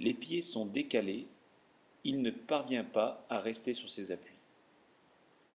Les pieds sont décalés, il ne parvient pas à rester sur ses appuis.